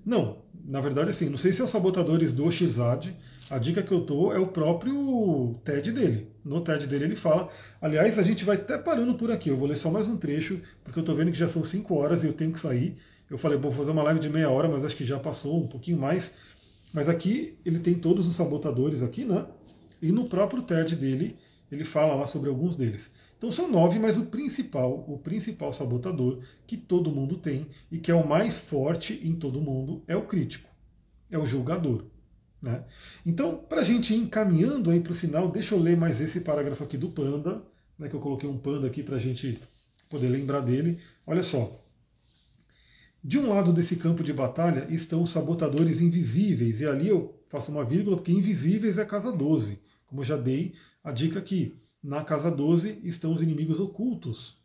Não, na verdade, assim, não sei se é os sabotadores do Xad. A dica que eu dou é o próprio TED dele. No TED dele ele fala. Aliás, a gente vai até parando por aqui. Eu vou ler só mais um trecho, porque eu estou vendo que já são 5 horas e eu tenho que sair. Eu falei, vou fazer uma live de meia hora, mas acho que já passou um pouquinho mais. Mas aqui ele tem todos os sabotadores aqui, né? E no próprio TED dele, ele fala lá sobre alguns deles. Então são nove, mas o principal, o principal sabotador que todo mundo tem e que é o mais forte em todo mundo é o crítico, é o julgador. Né? Então, para a gente ir encaminhando aí para o final, deixa eu ler mais esse parágrafo aqui do Panda, né, que eu coloquei um Panda aqui para a gente poder lembrar dele. Olha só. De um lado desse campo de batalha estão os sabotadores invisíveis, e ali eu faço uma vírgula, porque invisíveis é a casa 12, como eu já dei a dica aqui na casa 12 estão os inimigos ocultos.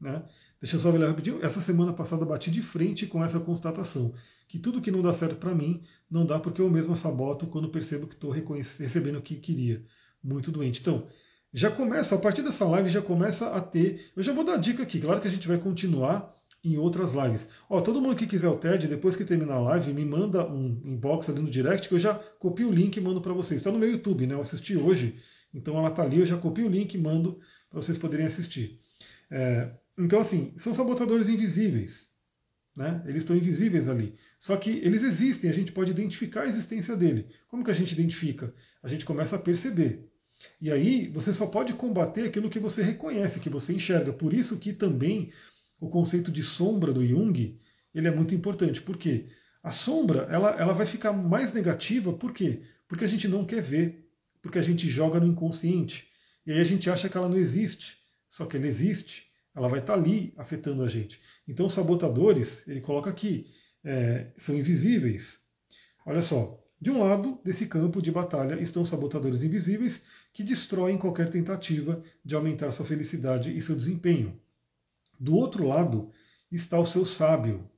Né? Deixa eu só ver rapidinho. Essa semana passada bati de frente com essa constatação. Que tudo que não dá certo para mim, não dá porque eu mesmo saboto quando percebo que estou recebendo o que queria. Muito doente. Então, já começa, a partir dessa live, já começa a ter. Eu já vou dar a dica aqui. Claro que a gente vai continuar em outras lives. Ó, todo mundo que quiser o TED, depois que terminar a live, me manda um inbox ali no direct que eu já copio o link e mando para vocês. Está no meu YouTube, né? Eu assisti hoje então ela está ali, eu já copio o link e mando para vocês poderem assistir. É, então, assim, são sabotadores invisíveis. Né? Eles estão invisíveis ali. Só que eles existem, a gente pode identificar a existência dele. Como que a gente identifica? A gente começa a perceber. E aí você só pode combater aquilo que você reconhece, que você enxerga. Por isso que também o conceito de sombra do Jung ele é muito importante. Por quê? A sombra ela, ela vai ficar mais negativa, por quê? Porque a gente não quer ver porque a gente joga no inconsciente. E aí a gente acha que ela não existe. Só que ela existe, ela vai estar ali afetando a gente. Então os sabotadores, ele coloca aqui, é, são invisíveis. Olha só, de um lado desse campo de batalha estão sabotadores invisíveis que destroem qualquer tentativa de aumentar sua felicidade e seu desempenho. Do outro lado está o seu sábio,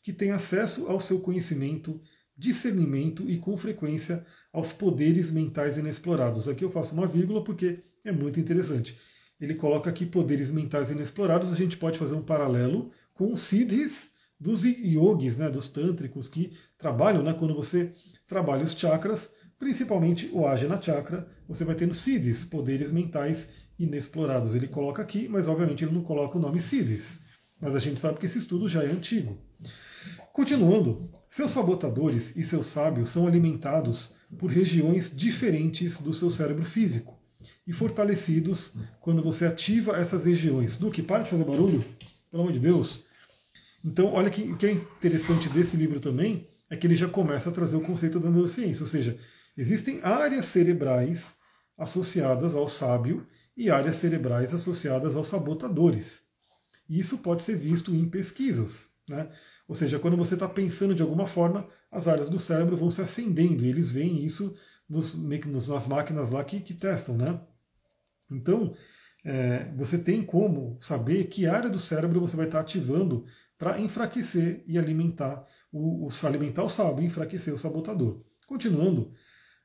que tem acesso ao seu conhecimento, discernimento e, com frequência, aos poderes mentais inexplorados. Aqui eu faço uma vírgula porque é muito interessante. Ele coloca aqui poderes mentais inexplorados, a gente pode fazer um paralelo com os siddhis dos yogis, né, dos tântricos que trabalham, né, quando você trabalha os chakras, principalmente o Ajna Chakra, você vai tendo siddhis, poderes mentais inexplorados. Ele coloca aqui, mas obviamente ele não coloca o nome siddhis. Mas a gente sabe que esse estudo já é antigo. Continuando, seus sabotadores e seus sábios são alimentados por regiões diferentes do seu cérebro físico e fortalecidos quando você ativa essas regiões. Duque, para de fazer barulho, pelo amor de Deus. Então, olha que, que é interessante desse livro também, é que ele já começa a trazer o conceito da neurociência, ou seja, existem áreas cerebrais associadas ao sábio e áreas cerebrais associadas aos sabotadores. E isso pode ser visto em pesquisas. Né? Ou seja, quando você está pensando de alguma forma, as áreas do cérebro vão se acendendo e eles veem isso nos, nas máquinas lá que, que testam, né? Então, é, você tem como saber que área do cérebro você vai estar tá ativando para enfraquecer e alimentar o, o, alimentar o sábio enfraquecer o sabotador. Continuando,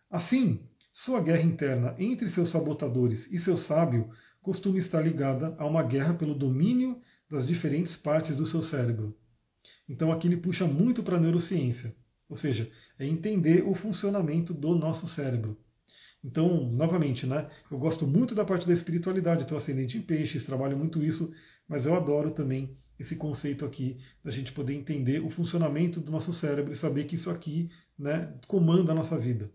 assim, sua guerra interna entre seus sabotadores e seu sábio costuma estar ligada a uma guerra pelo domínio das diferentes partes do seu cérebro. Então aqui ele puxa muito para a neurociência, ou seja, é entender o funcionamento do nosso cérebro. Então, novamente, né, eu gosto muito da parte da espiritualidade, estou ascendente em peixes, trabalho muito isso, mas eu adoro também esse conceito aqui da gente poder entender o funcionamento do nosso cérebro e saber que isso aqui né, comanda a nossa vida.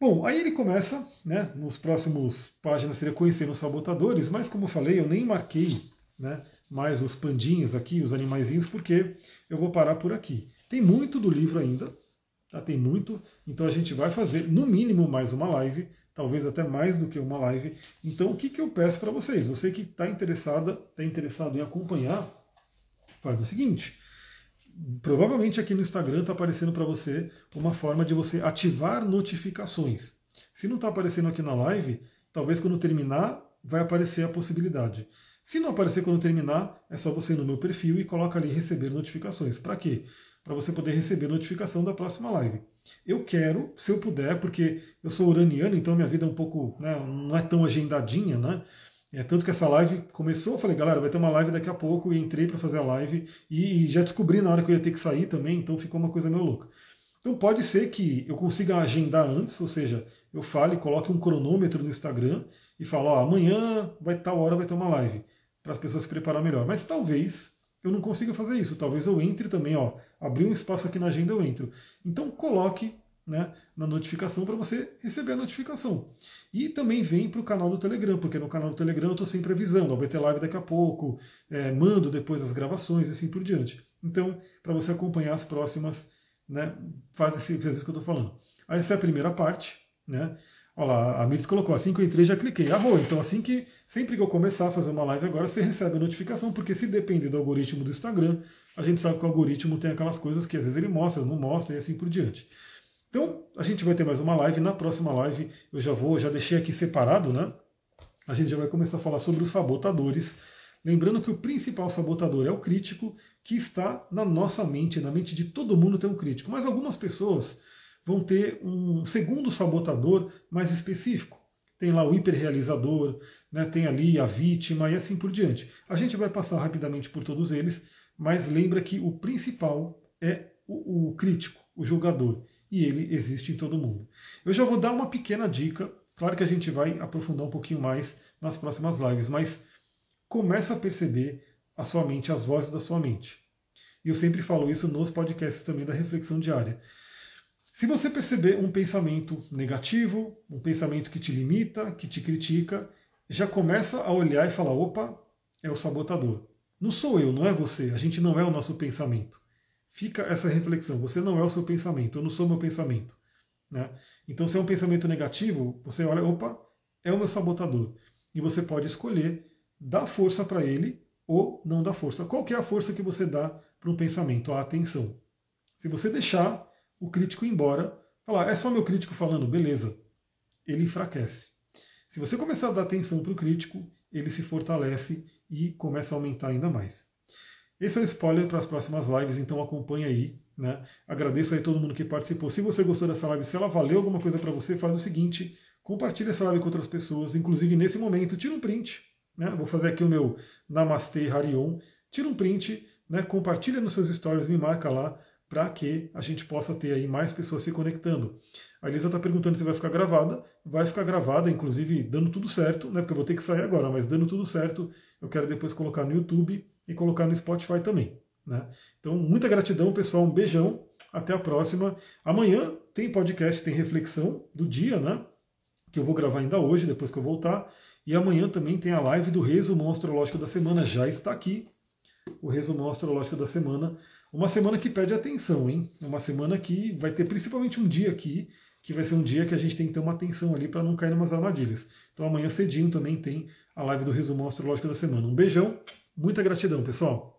Bom, aí ele começa, né, nos próximos páginas seria conhecendo os sabotadores, mas como eu falei, eu nem marquei né, mais os pandinhas aqui, os animaizinhos, porque eu vou parar por aqui. Tem muito do livro ainda, tá? tem muito, então a gente vai fazer no mínimo mais uma live, talvez até mais do que uma live. Então o que, que eu peço para vocês? Você que está interessada, está interessado em acompanhar, faz o seguinte. Provavelmente aqui no Instagram está aparecendo para você uma forma de você ativar notificações. Se não está aparecendo aqui na live, talvez quando terminar vai aparecer a possibilidade. Se não aparecer quando terminar, é só você ir no meu perfil e coloca ali receber notificações. Para quê? Para você poder receber notificação da próxima live. Eu quero, se eu puder, porque eu sou uraniano, então minha vida é um pouco, né, não é tão agendadinha, né? É tanto que essa live começou, eu falei, galera, vai ter uma live daqui a pouco, e entrei para fazer a live e, já descobri na hora que eu ia ter que sair também, então ficou uma coisa meio louca. Então pode ser que eu consiga agendar antes, ou seja, eu fale, coloque um cronômetro no Instagram e falo, ó, amanhã vai tal hora vai ter uma live, para as pessoas se preparar melhor. Mas talvez eu não consiga fazer isso, talvez eu entre também, ó, abrir um espaço aqui na agenda eu entro. Então coloque né, na notificação para você receber a notificação. E também vem para o canal do Telegram, porque no canal do Telegram eu estou sempre avisando, vai ter live daqui a pouco, é, mando depois as gravações e assim por diante. Então, para você acompanhar as próximas, né, faz esse exercício que eu estou falando. Essa é a primeira parte, né? Olha lá, a Miris colocou, assim que eu entrei já cliquei. Ah, então assim que, sempre que eu começar a fazer uma live agora, você recebe a notificação, porque se depender do algoritmo do Instagram, a gente sabe que o algoritmo tem aquelas coisas que às vezes ele mostra, não mostra e assim por diante. Então, a gente vai ter mais uma live. Na próxima live, eu já vou, já deixei aqui separado, né? A gente já vai começar a falar sobre os sabotadores. Lembrando que o principal sabotador é o crítico, que está na nossa mente, na mente de todo mundo tem um crítico. Mas algumas pessoas vão ter um segundo sabotador mais específico. Tem lá o hiperrealizador, né, tem ali a vítima e assim por diante. A gente vai passar rapidamente por todos eles, mas lembra que o principal é o, o crítico, o julgador e ele existe em todo mundo. Eu já vou dar uma pequena dica, claro que a gente vai aprofundar um pouquinho mais nas próximas lives, mas começa a perceber a sua mente, as vozes da sua mente. E eu sempre falo isso nos podcasts também da reflexão diária. Se você perceber um pensamento negativo, um pensamento que te limita, que te critica, já começa a olhar e falar: opa, é o sabotador. Não sou eu, não é você. A gente não é o nosso pensamento fica essa reflexão. Você não é o seu pensamento, eu não sou meu pensamento. Né? Então, se é um pensamento negativo, você olha, opa, é o meu sabotador. E você pode escolher dar força para ele ou não dar força. Qual é a força que você dá para um pensamento? A atenção. Se você deixar o crítico ir embora, falar, é só meu crítico falando, beleza, ele enfraquece. Se você começar a dar atenção para o crítico, ele se fortalece e começa a aumentar ainda mais. Esse é o spoiler para as próximas lives, então acompanhe aí. Né? Agradeço aí todo mundo que participou. Se você gostou dessa live, se ela valeu alguma coisa para você, faz o seguinte: compartilhe essa live com outras pessoas, inclusive nesse momento, tira um print. Né? Vou fazer aqui o meu Namastê Harion. Tira um print, né? compartilha nos seus stories, me marca lá, para que a gente possa ter aí mais pessoas se conectando. A Elisa está perguntando se vai ficar gravada. Vai ficar gravada, inclusive dando tudo certo, né? porque eu vou ter que sair agora, mas dando tudo certo, eu quero depois colocar no YouTube e colocar no Spotify também. Né? Então, muita gratidão, pessoal. Um beijão. Até a próxima. Amanhã tem podcast, tem reflexão do dia, né? Que eu vou gravar ainda hoje, depois que eu voltar. E amanhã também tem a live do resumo astrológico da semana. Já está aqui o resumo astrológico da semana. Uma semana que pede atenção, hein? Uma semana que vai ter principalmente um dia aqui, que vai ser um dia que a gente tem que ter uma atenção ali para não cair em umas armadilhas. Então amanhã cedinho também tem a live do resumo astrológico da semana. Um beijão Muita gratidão, pessoal.